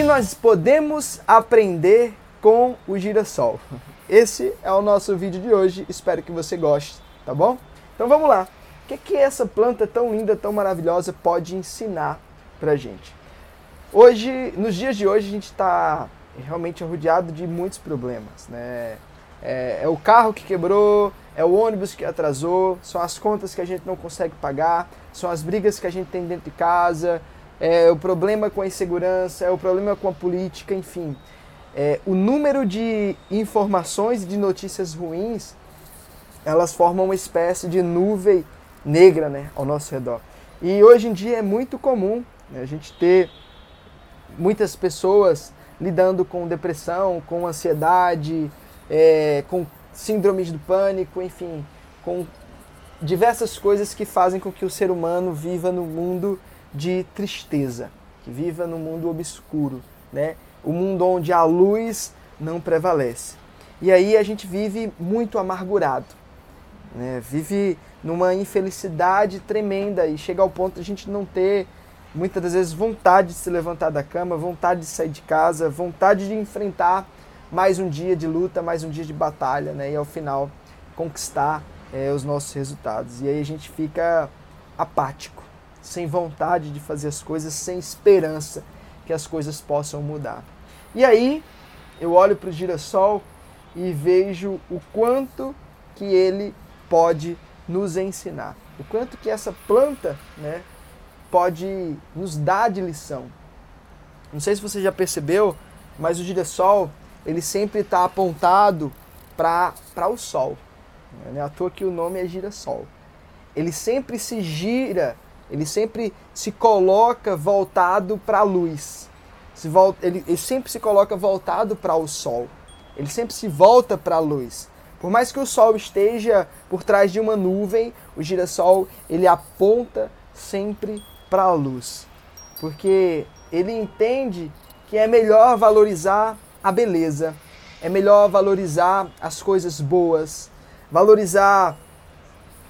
que nós podemos aprender com o girassol? Esse é o nosso vídeo de hoje, espero que você goste, tá bom? Então vamos lá. O que, que essa planta tão linda, tão maravilhosa pode ensinar pra gente? Hoje, nos dias de hoje, a gente está realmente rodeado de muitos problemas, né? É, é, o carro que quebrou, é o ônibus que atrasou, são as contas que a gente não consegue pagar, são as brigas que a gente tem dentro de casa, é o problema com a insegurança, é o problema com a política, enfim. É, o número de informações e de notícias ruins, elas formam uma espécie de nuvem negra né, ao nosso redor. E hoje em dia é muito comum né, a gente ter muitas pessoas lidando com depressão, com ansiedade, é, com síndromes do pânico, enfim, com diversas coisas que fazem com que o ser humano viva no mundo de tristeza, que viva no mundo obscuro, né? O mundo onde a luz não prevalece. E aí a gente vive muito amargurado, né? Vive numa infelicidade tremenda e chega ao ponto de a gente não ter muitas das vezes vontade de se levantar da cama, vontade de sair de casa, vontade de enfrentar mais um dia de luta, mais um dia de batalha, né? E ao final conquistar é, os nossos resultados. E aí a gente fica apático, sem vontade de fazer as coisas, sem esperança que as coisas possam mudar. E aí eu olho para o girassol e vejo o quanto que ele pode nos ensinar, o quanto que essa planta, né, pode nos dar de lição. Não sei se você já percebeu, mas o girassol ele sempre está apontado para o sol. Não é à toa que o nome é girassol. Ele sempre se gira, ele sempre se coloca voltado para a luz. Volta, ele, ele sempre se coloca voltado para o sol. Ele sempre se volta para a luz. Por mais que o sol esteja por trás de uma nuvem, o girassol ele aponta sempre para a luz. Porque ele entende que é melhor valorizar a beleza, é melhor valorizar as coisas boas, valorizar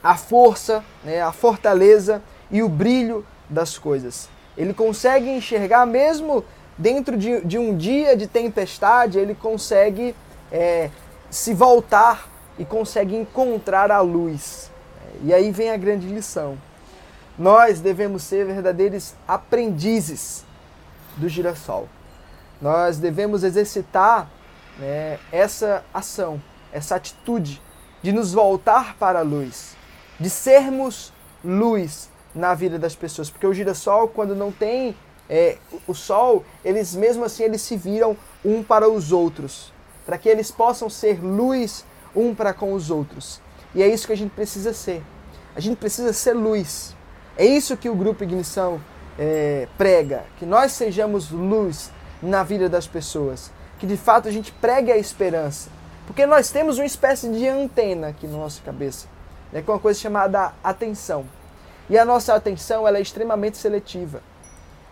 a força, né, a fortaleza e o brilho das coisas. Ele consegue enxergar, mesmo dentro de, de um dia de tempestade, ele consegue é, se voltar e consegue encontrar a luz. E aí vem a grande lição. Nós devemos ser verdadeiros aprendizes do girassol. Nós devemos exercitar né, essa ação, essa atitude de nos voltar para a luz, de sermos luz na vida das pessoas. Porque o girassol, quando não tem é, o sol, eles mesmo assim eles se viram um para os outros, para que eles possam ser luz um para com os outros. E é isso que a gente precisa ser. A gente precisa ser luz. É isso que o Grupo Ignição é, prega, que nós sejamos luz na vida das pessoas, que de fato a gente pregue a esperança, porque nós temos uma espécie de antena aqui na nossa cabeça, né, com uma coisa chamada atenção. E a nossa atenção ela é extremamente seletiva.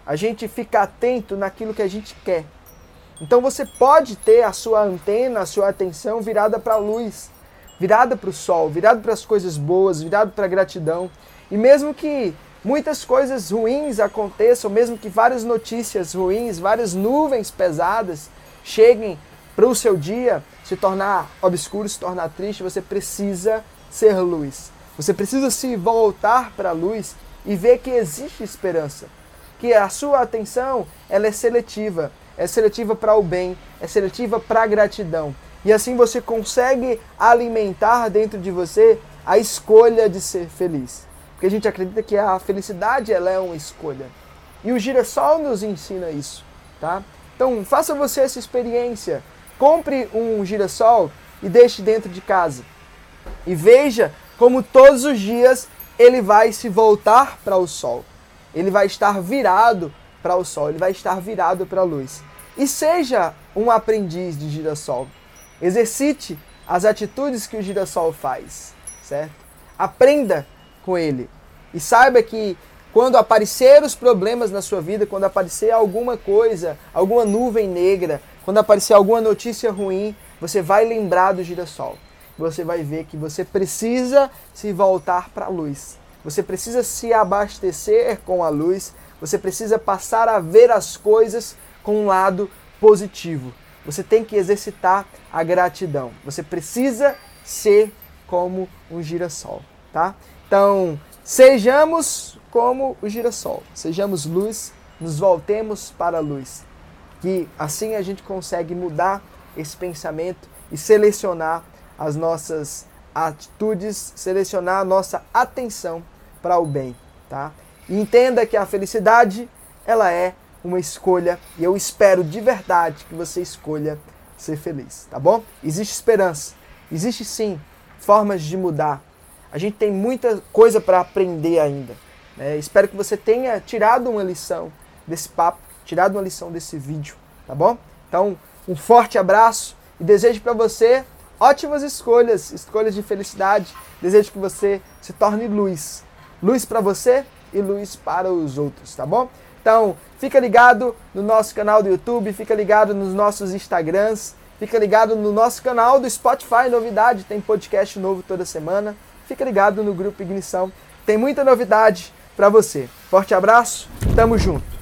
A gente fica atento naquilo que a gente quer. Então você pode ter a sua antena, a sua atenção virada para a luz, virada para o sol, virada para as coisas boas, virada para a gratidão. E mesmo que muitas coisas ruins aconteçam, mesmo que várias notícias ruins, várias nuvens pesadas cheguem para o seu dia se tornar obscuro, se tornar triste, você precisa ser luz. Você precisa se voltar para a luz e ver que existe esperança, que a sua atenção ela é seletiva, é seletiva para o bem, é seletiva para a gratidão. E assim você consegue alimentar dentro de você a escolha de ser feliz. Porque a gente acredita que a felicidade ela é uma escolha. E o girassol nos ensina isso, tá? Então, faça você essa experiência. Compre um girassol e deixe dentro de casa. E veja como todos os dias ele vai se voltar para o sol. Ele vai estar virado para o sol, ele vai estar virado para a luz. E seja um aprendiz de girassol. Exercite as atitudes que o girassol faz, certo? Aprenda com ele. E saiba que quando aparecer os problemas na sua vida, quando aparecer alguma coisa, alguma nuvem negra, quando aparecer alguma notícia ruim, você vai lembrar do girassol. Você vai ver que você precisa se voltar para a luz. Você precisa se abastecer com a luz. Você precisa passar a ver as coisas com um lado positivo. Você tem que exercitar a gratidão. Você precisa ser como um girassol, tá? Então, sejamos como o girassol. Sejamos luz, nos voltemos para a luz. Que assim a gente consegue mudar esse pensamento e selecionar as nossas atitudes, selecionar a nossa atenção para o bem, tá? E entenda que a felicidade, ela é uma escolha e eu espero de verdade que você escolha ser feliz, tá bom? Existe esperança. Existe sim formas de mudar. A gente tem muita coisa para aprender ainda. Né? Espero que você tenha tirado uma lição desse papo, tirado uma lição desse vídeo, tá bom? Então, um forte abraço e desejo para você ótimas escolhas, escolhas de felicidade. Desejo que você se torne luz. Luz para você e luz para os outros, tá bom? Então, fica ligado no nosso canal do YouTube, fica ligado nos nossos Instagrams, fica ligado no nosso canal do Spotify, novidade, tem podcast novo toda semana. Fica ligado no grupo Ignição, tem muita novidade para você. Forte abraço, tamo junto.